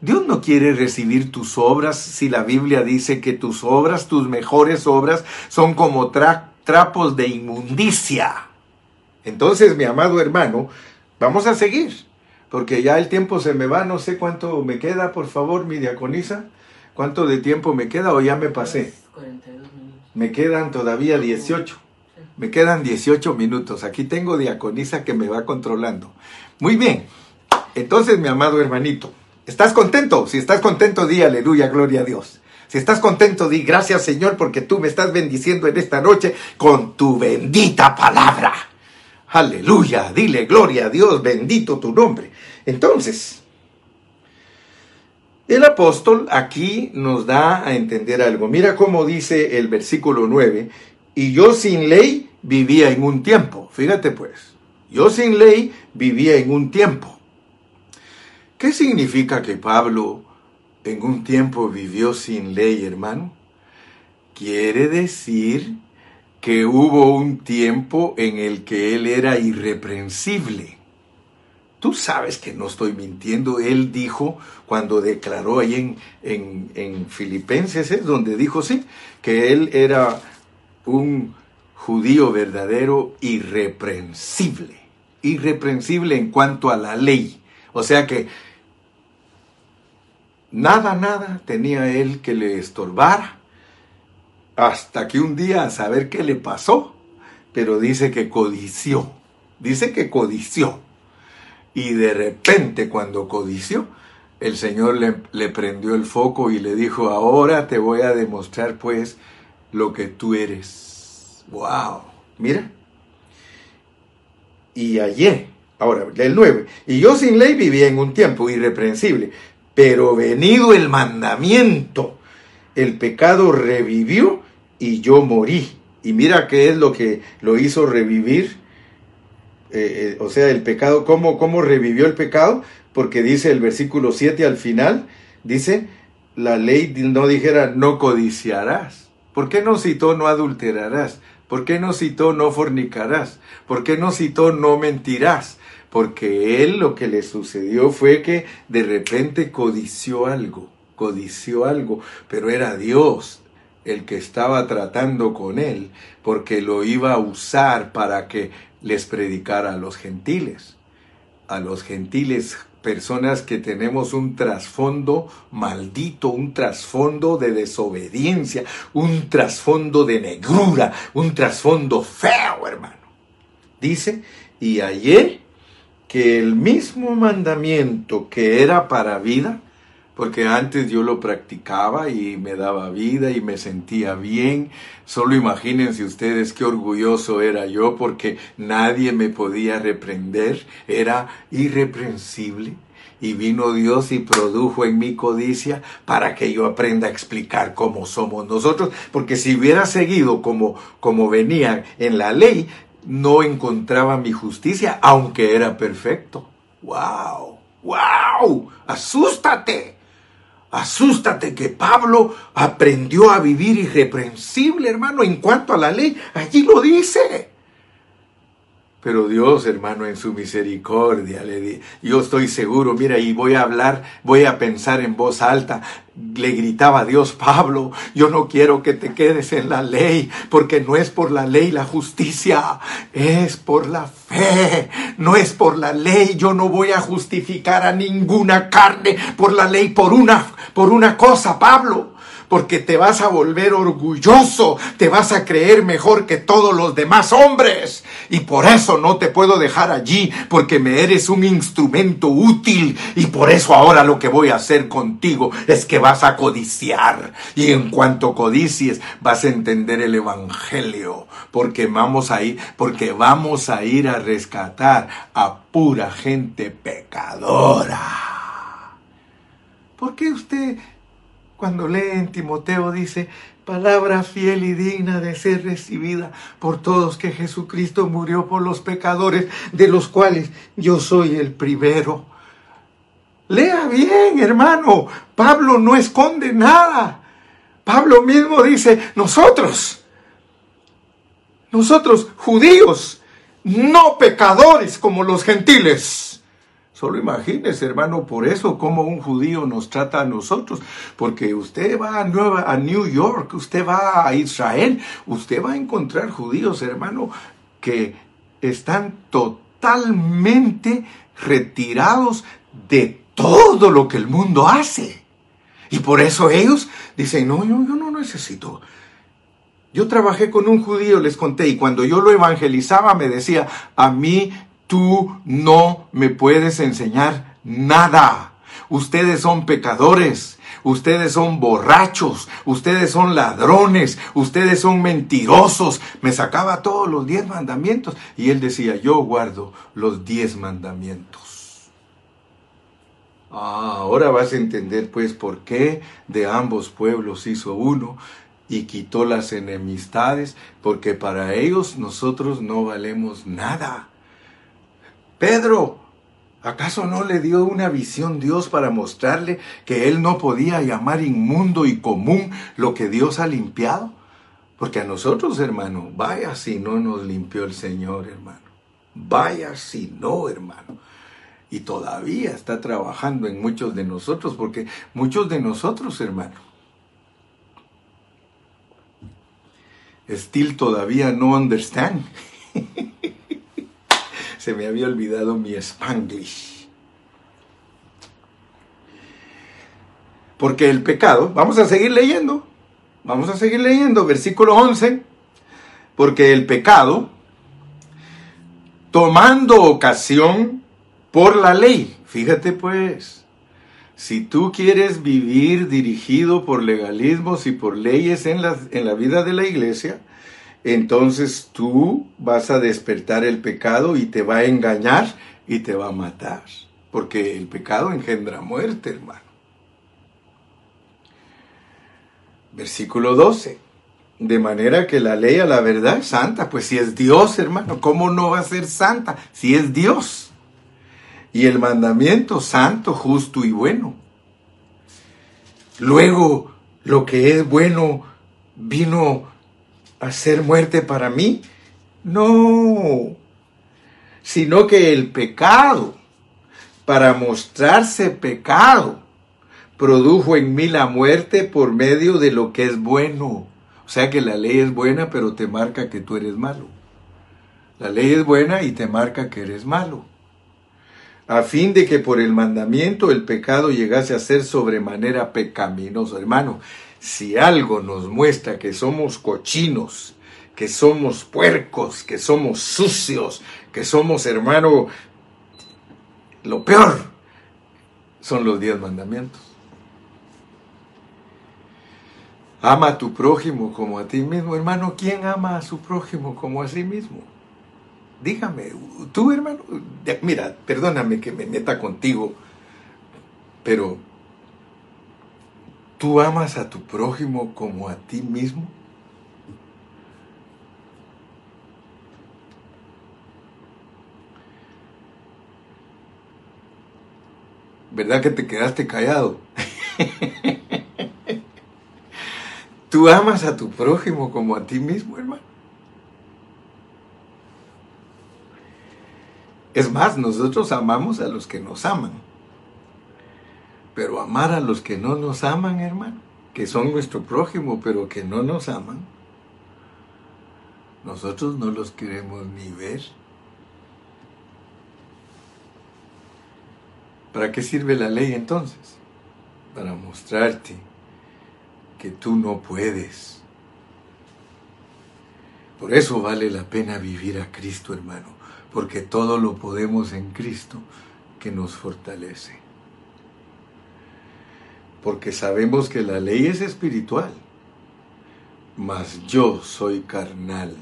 Dios no quiere recibir tus obras si la Biblia dice que tus obras, tus mejores obras, son como trapos de inmundicia. Entonces, mi amado hermano, vamos a seguir, porque ya el tiempo se me va, no sé cuánto me queda, por favor, mi diaconisa. ¿Cuánto de tiempo me queda o ya me pasé? 42 minutos. Me quedan todavía 18. Me quedan 18 minutos. Aquí tengo diaconisa que me va controlando. Muy bien. Entonces, mi amado hermanito, ¿estás contento? Si estás contento, di aleluya, gloria a Dios. Si estás contento, di gracias Señor porque tú me estás bendiciendo en esta noche con tu bendita palabra. Aleluya, dile gloria a Dios, bendito tu nombre. Entonces, el apóstol aquí nos da a entender algo. Mira cómo dice el versículo 9, y yo sin ley vivía en un tiempo. Fíjate pues, yo sin ley vivía en un tiempo. ¿Qué significa que Pablo en un tiempo vivió sin ley, hermano? Quiere decir que hubo un tiempo en el que él era irreprensible. Tú sabes que no estoy mintiendo. Él dijo cuando declaró ahí en, en, Filipenses, es donde dijo, sí, que él era un judío verdadero irreprensible. Irreprensible en cuanto a la ley. O sea que nada, nada tenía él que le estorbara. Hasta que un día a saber qué le pasó, pero dice que codició. Dice que codició y de repente cuando codició, el Señor le, prendió el foco y le dijo, ahora te voy a demostrar pues lo que tú eres. ¡Wow! Mira. Y ayer, ahora, el 9, y yo sin ley vivía en un tiempo irreprensible, pero venido el mandamiento, el pecado revivió y yo morí. Y mira qué es lo que lo hizo revivir eh, eh, o sea, el pecado, ¿cómo, ¿cómo revivió el pecado? Porque dice el versículo 7 al final, dice, la ley no dijera no codiciarás. ¿Por qué no citó no adulterarás? ¿Por qué no citó no fornicarás? ¿Por qué no citó no mentirás? Porque él lo que le sucedió fue que de repente codició algo, codició algo, pero era Dios el que estaba tratando con él, porque lo iba a usar para que les predicara a los gentiles, a los gentiles personas que tenemos un trasfondo maldito, un trasfondo de desobediencia, un trasfondo de negrura, un trasfondo feo, hermano. Dice, y ayer que el mismo mandamiento que era para vida, porque antes yo lo practicaba y me daba vida y me sentía bien. Solo imagínense ustedes qué orgulloso era yo porque nadie me podía reprender, era irreprensible. Y vino Dios y produjo en mi codicia para que yo aprenda a explicar cómo somos nosotros, porque si hubiera seguido como, como venía en la ley, no encontraba mi justicia, aunque era perfecto. ¡Wow! ¡Wow! ¡Asústate! Asústate que Pablo aprendió a vivir irreprensible, hermano, en cuanto a la ley. Allí lo dice. Pero Dios, hermano, en su misericordia, le di, yo estoy seguro, mira, y voy a hablar, voy a pensar en voz alta. Le gritaba Dios, Pablo, yo no quiero que te quedes en la ley, porque no es por la ley la justicia, es por la fe, no es por la ley. Yo no voy a justificar a ninguna carne por la ley, por una, por una cosa, Pablo porque te vas a volver orgulloso, te vas a creer mejor que todos los demás hombres. Y por eso no te puedo dejar allí, porque me eres un instrumento útil. Y por eso ahora lo que voy a hacer contigo es que vas a codiciar. Y en cuanto codicies, vas a entender el Evangelio, porque vamos a ir, porque vamos a ir a rescatar a pura gente pecadora. ¿Por qué usted cuando lee en Timoteo dice, palabra fiel y digna de ser recibida por todos que Jesucristo murió por los pecadores, de los cuales yo soy el primero. Lea bien, hermano. Pablo no esconde nada. Pablo mismo dice, nosotros, nosotros judíos, no pecadores como los gentiles Solo imagínese, hermano, por eso como un judío nos trata a nosotros, porque usted va a, Nueva, a New York, usted va a Israel, usted va a encontrar judíos, hermano, que están totalmente retirados de todo lo que el mundo hace. Y por eso ellos dicen, no, yo, yo no necesito. Yo trabajé con un judío, les conté, y cuando yo lo evangelizaba me decía, a mí tú no me puedes enseñar nada. Ustedes son pecadores, ustedes son borrachos, ustedes son ladrones, ustedes son mentirosos. Me sacaba todos los diez mandamientos y él decía, yo guardo los diez mandamientos. Ah, ahora vas a entender pues por qué de ambos pueblos hizo uno y quitó las enemistades, porque para ellos nosotros no valemos nada. Pedro, ¿acaso no le dio una visión Dios para mostrarle que él no podía llamar inmundo y común lo que Dios ha limpiado? Porque a nosotros, hermano, vaya si no nos limpió el Señor, hermano. Vaya si no, hermano. Y todavía está trabajando en muchos de nosotros, porque muchos de nosotros, hermano, still todavía no understand. [LAUGHS] se me había olvidado mi spanglish. Porque el pecado, vamos a seguir leyendo, vamos a seguir leyendo, versículo 11, porque el pecado, tomando ocasión por la ley, fíjate pues, si tú quieres vivir dirigido por legalismos y por leyes en la, en la vida de la iglesia, entonces tú vas a despertar el pecado y te va a engañar y te va a matar. Porque el pecado engendra muerte, hermano. Versículo 12. De manera que la ley a la verdad es santa. Pues si es Dios, hermano, ¿cómo no va a ser santa? Si es Dios. Y el mandamiento santo, justo y bueno. Luego, lo que es bueno vino hacer muerte para mí. No, sino que el pecado, para mostrarse pecado, produjo en mí la muerte por medio de lo que es bueno. O sea que la ley es buena, pero te marca que tú eres malo. La ley es buena y te marca que eres malo. A fin de que por el mandamiento el pecado llegase a ser sobremanera pecaminoso. Hermano, si algo nos muestra que somos cochinos, que somos puercos, que somos sucios, que somos, hermano, lo peor son los diez mandamientos. Ama a tu prójimo como a ti mismo. Hermano, ¿quién ama a su prójimo como a sí mismo? Dígame, tú hermano, mira, perdóname que me meta contigo, pero ¿Tú amas a tu prójimo como a ti mismo? ¿Verdad que te quedaste callado? [LAUGHS] ¿Tú amas a tu prójimo como a ti mismo, hermano? Es más, nosotros amamos a los que nos aman. Pero amar a los que no nos aman, hermano, que son nuestro prójimo, pero que no nos aman, nosotros no los queremos ni ver. ¿Para qué sirve la ley entonces? Para mostrarte que tú no puedes. Por eso vale la pena vivir a Cristo, hermano, porque todo lo podemos en Cristo que nos fortalece. Porque sabemos que la ley es espiritual, mas yo soy carnal,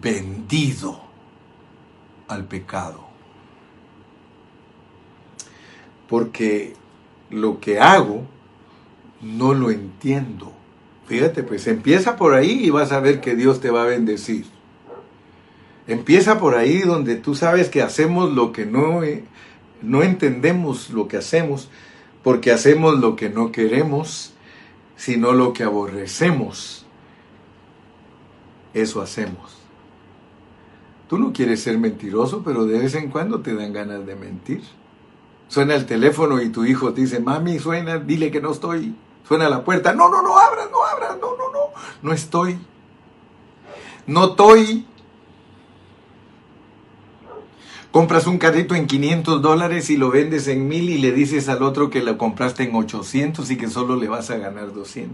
vendido al pecado porque lo que hago no lo entiendo. Fíjate, pues empieza por ahí y vas a ver que Dios te va a bendecir. Empieza por ahí donde tú sabes que hacemos lo que no, eh, no entendemos lo que hacemos, porque hacemos lo que no queremos, sino lo que aborrecemos. Eso hacemos. Tú no quieres ser mentiroso, pero de vez en cuando te dan ganas de mentir. Suena el teléfono y tu hijo te dice, mami, suena, dile que no estoy. Suena la puerta, no, no, no abras, no abras, no, no, no, no estoy. No estoy. Compras un carrito en 500 dólares y lo vendes en mil y le dices al otro que lo compraste en 800 y que solo le vas a ganar 200.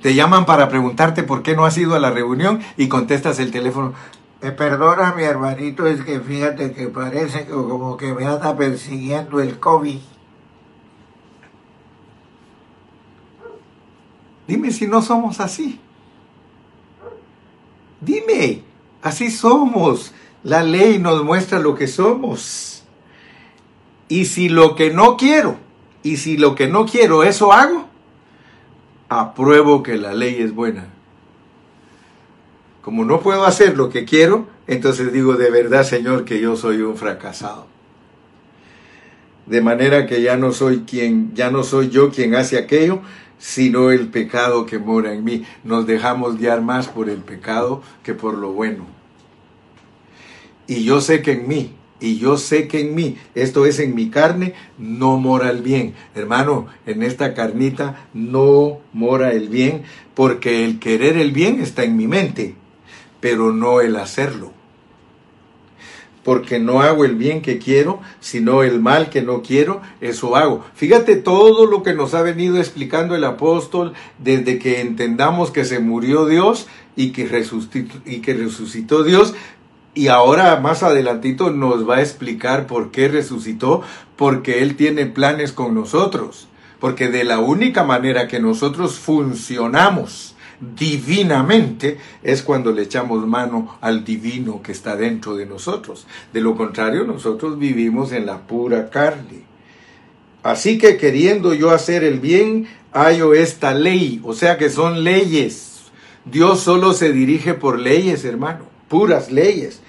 Te llaman para preguntarte por qué no has ido a la reunión y contestas el teléfono. Me perdona mi hermanito, es que fíjate que parece como que me anda persiguiendo el COVID. Dime si no somos así. Dime, así somos. La ley nos muestra lo que somos. Y si lo que no quiero, y si lo que no quiero, eso hago, apruebo que la ley es buena como no puedo hacer lo que quiero, entonces digo de verdad, Señor, que yo soy un fracasado. De manera que ya no soy quien, ya no soy yo quien hace aquello, sino el pecado que mora en mí. Nos dejamos guiar más por el pecado que por lo bueno. Y yo sé que en mí, y yo sé que en mí, esto es en mi carne, no mora el bien. Hermano, en esta carnita no mora el bien, porque el querer el bien está en mi mente pero no el hacerlo. Porque no hago el bien que quiero, sino el mal que no quiero, eso hago. Fíjate todo lo que nos ha venido explicando el apóstol desde que entendamos que se murió Dios y que resucitó, y que resucitó Dios. Y ahora más adelantito nos va a explicar por qué resucitó, porque Él tiene planes con nosotros. Porque de la única manera que nosotros funcionamos, divinamente es cuando le echamos mano al divino que está dentro de nosotros. De lo contrario, nosotros vivimos en la pura carne. Así que queriendo yo hacer el bien, hallo esta ley, o sea que son leyes. Dios solo se dirige por leyes, hermano, puras leyes.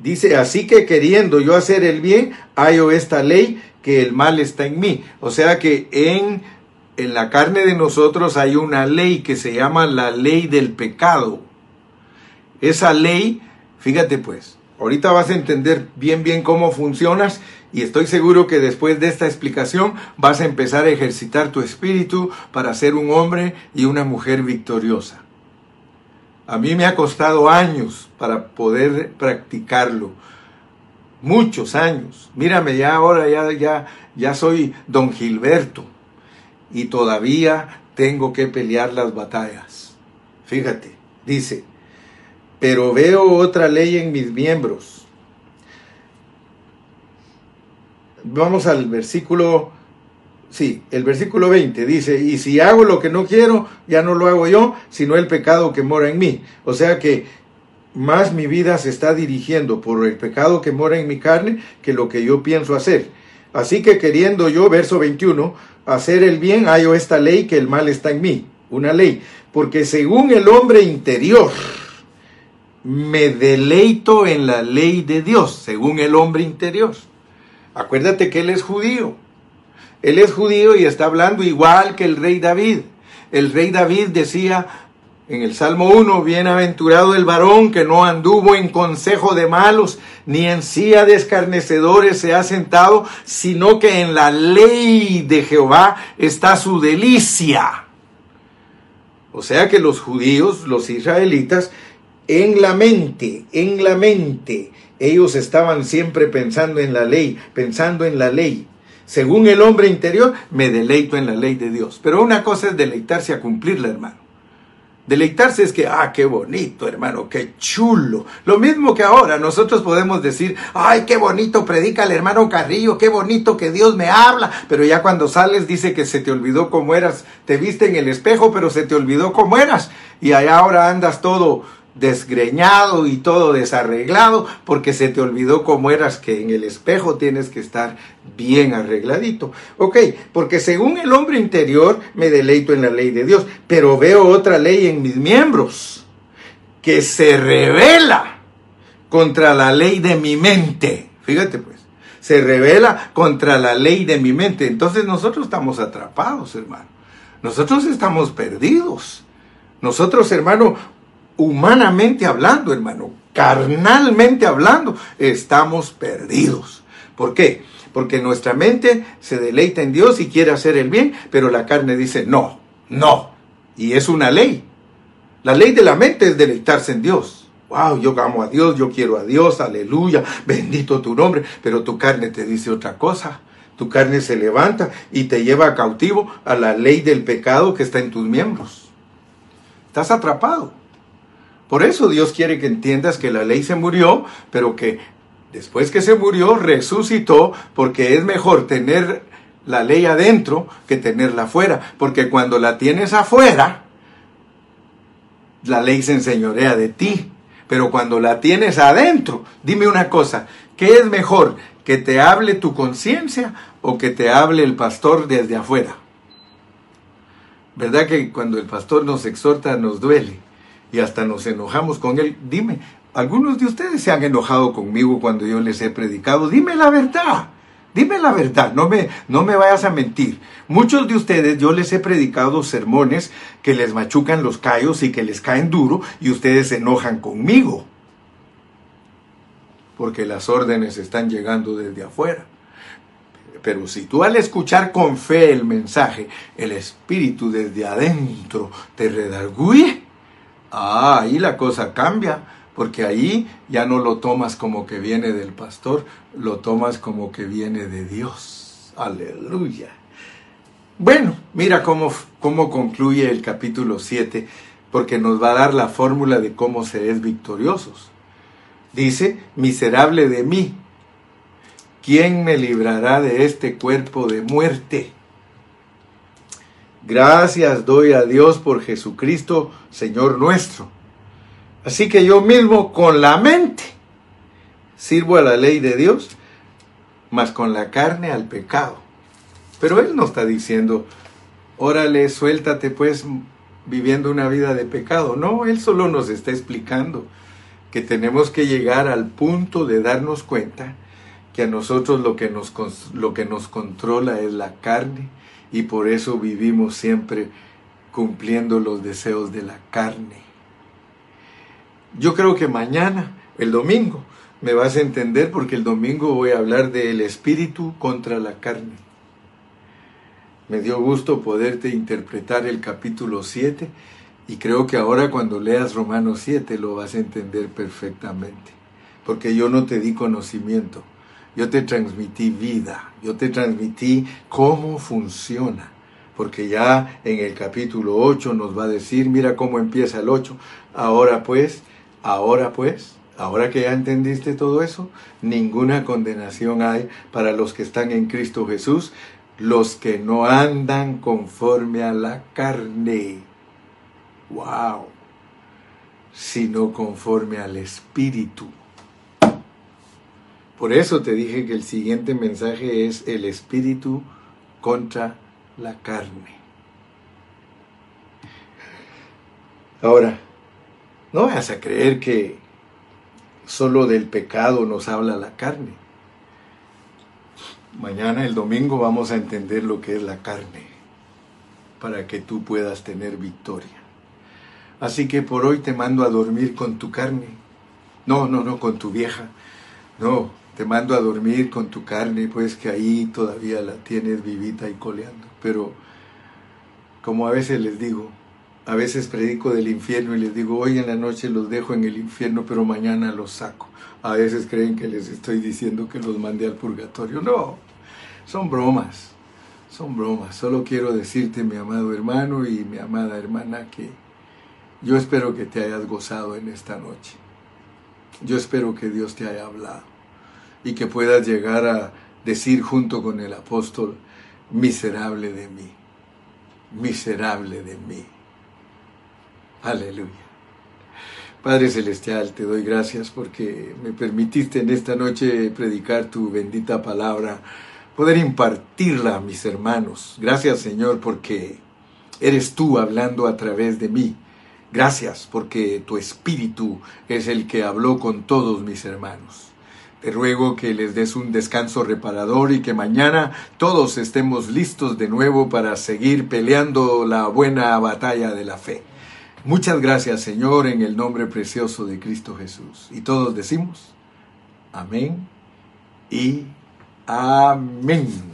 Dice, así que queriendo yo hacer el bien, hallo esta ley, que el mal está en mí. O sea que en en la carne de nosotros hay una ley que se llama la ley del pecado. Esa ley, fíjate pues, ahorita vas a entender bien bien cómo funcionas y estoy seguro que después de esta explicación vas a empezar a ejercitar tu espíritu para ser un hombre y una mujer victoriosa. A mí me ha costado años para poder practicarlo. Muchos años. Mírame, ya ahora ya, ya, ya soy don Gilberto y todavía tengo que pelear las batallas. Fíjate, dice, pero veo otra ley en mis miembros. Vamos al versículo, sí, el versículo 20 dice, y si hago lo que no quiero, ya no lo hago yo, sino el pecado que mora en mí. O sea que más mi vida se está dirigiendo por el pecado que mora en mi carne que lo que yo pienso hacer. Así que queriendo yo, verso 21, hacer el bien, hallo esta ley que el mal está en mí. Una ley. Porque según el hombre interior, me deleito en la ley de Dios, según el hombre interior. Acuérdate que él es judío. Él es judío y está hablando igual que el rey David. El rey David decía, En el Salmo 1, bienaventurado el varón que no anduvo en consejo de malos, ni en silla de escarnecedores se ha sentado, sino que en la ley de Jehová está su delicia. O sea que los judíos, los israelitas, en la mente, en la mente, ellos estaban siempre pensando en la ley, pensando en la ley. Según el hombre interior, me deleito en la ley de Dios. Pero una cosa es deleitarse a cumplirla, hermano. Deleitarse es que, ah, qué bonito, hermano, qué chulo. Lo mismo que ahora, nosotros podemos decir, ay, qué bonito predica el hermano Carrillo, qué bonito que Dios me habla. Pero ya cuando sales dice que se te olvidó cómo eras. Te viste en el espejo, pero se te olvidó cómo eras. Y allá ahora andas todo desgreñado y todo desarreglado porque se te olvidó cómo eras que en el espejo tienes que estar bien arregladito. Ok, porque según el hombre interior me deleito en la ley de Dios, pero veo otra ley en mis miembros que se revela contra la ley de mi mente. Fíjate pues, se revela contra la ley de mi mente. Entonces nosotros estamos atrapados, hermano. Nosotros estamos perdidos. Nosotros, hermano, humanamente hablando, hermano, carnalmente hablando, estamos perdidos. ¿Por qué? Porque nuestra mente se deleita en Dios y quiere hacer el bien, pero la carne dice no, no. Y es una ley. La ley de la mente es deleitarse en Dios. Wow, yo amo a Dios, yo quiero a Dios, aleluya, bendito tu nombre, pero tu carne te dice otra cosa. Tu carne se levanta y te lleva cautivo a la ley del pecado que está en tus miembros. Estás atrapado. Por eso Dios quiere que entiendas que la ley se murió, pero que después que se murió resucitó, porque es mejor tener la ley adentro que tenerla afuera, porque cuando la tienes afuera, la ley se enseñorea de ti, pero cuando la tienes adentro, dime una cosa, ¿qué es mejor? ¿Que te hable tu conciencia o que te hable el pastor desde afuera? ¿Verdad que cuando el pastor nos exhorta nos duele? Y hasta nos enojamos con él. Dime, algunos de ustedes se han enojado conmigo cuando yo les he predicado. Dime la verdad. Dime la verdad, no me, no me vayas a mentir. Muchos de ustedes yo les he predicado sermones que les machucan los callos y que les caen duro y ustedes se enojan conmigo. Porque las órdenes están llegando desde afuera. Pero si tú al escuchar con fe el mensaje, el espíritu desde adentro te redarguye, Ah, ahí la cosa cambia, porque ahí ya no lo tomas como que viene del pastor, lo tomas como que viene de Dios. Aleluya. Bueno, mira cómo, cómo concluye el capítulo 7, porque nos va a dar la fórmula de cómo se es victoriosos. Dice, miserable de mí, ¿quién me librará de este cuerpo de muerte? Gracias doy a Dios por Jesucristo, Señor nuestro. Así que yo mismo con la mente sirvo a la ley de Dios, mas con la carne al pecado. Pero Él no está diciendo, órale, suéltate pues viviendo una vida de pecado. No, Él solo nos está explicando que tenemos que llegar al punto de darnos cuenta que a nosotros lo que nos, lo que nos controla es la carne y por eso vivimos siempre cumpliendo los deseos de la carne. Yo creo que mañana, el domingo, me vas a entender porque el domingo voy a hablar del espíritu contra la carne. Me dio gusto poderte interpretar el capítulo 7 y creo que ahora cuando leas Romanos 7 lo vas a entender perfectamente, porque yo no te di conocimiento, yo te transmití vida, yo te transmití cómo funciona, porque ya en el capítulo 8 nos va a decir, mira cómo empieza el 8, ahora pues, ahora pues, ahora que ya entendiste todo eso, ninguna condenación hay para los que están en Cristo Jesús, los que no andan conforme a la carne. ¡Wow! Sino conforme al Espíritu. Por eso te dije que el siguiente mensaje es el espíritu contra la carne. Ahora, no vas a creer que solo del pecado nos habla la carne. Mañana, el domingo, vamos a entender lo que es la carne para que tú puedas tener victoria. Así que por hoy te mando a dormir con tu carne. No, no, no, con tu vieja. No, te mando a dormir con tu carne, pues que ahí todavía la tienes vivita y coleando. Pero, como a veces les digo, a veces predico del infierno y les digo, hoy en la noche los dejo en el infierno, pero mañana los saco. A veces creen que les estoy diciendo que los mandé al purgatorio. No, son bromas, son bromas. Solo quiero decirte, mi amado hermano y mi amada hermana, que yo espero que te hayas gozado en esta noche. Yo espero que Dios te haya hablado y que puedas llegar a decir junto con el apóstol, miserable de mí, miserable de mí. Aleluya. Padre Celestial, te doy gracias porque me permitiste en esta noche predicar tu bendita palabra, poder impartirla a mis hermanos. Gracias Señor porque eres tú hablando a través de mí. Gracias porque tu espíritu es el que habló con todos mis hermanos. Te ruego que les des un descanso reparador y que mañana todos estemos listos de nuevo para seguir peleando la buena batalla de la fe. Muchas gracias Señor en el nombre precioso de Cristo Jesús. Y todos decimos, amén y amén.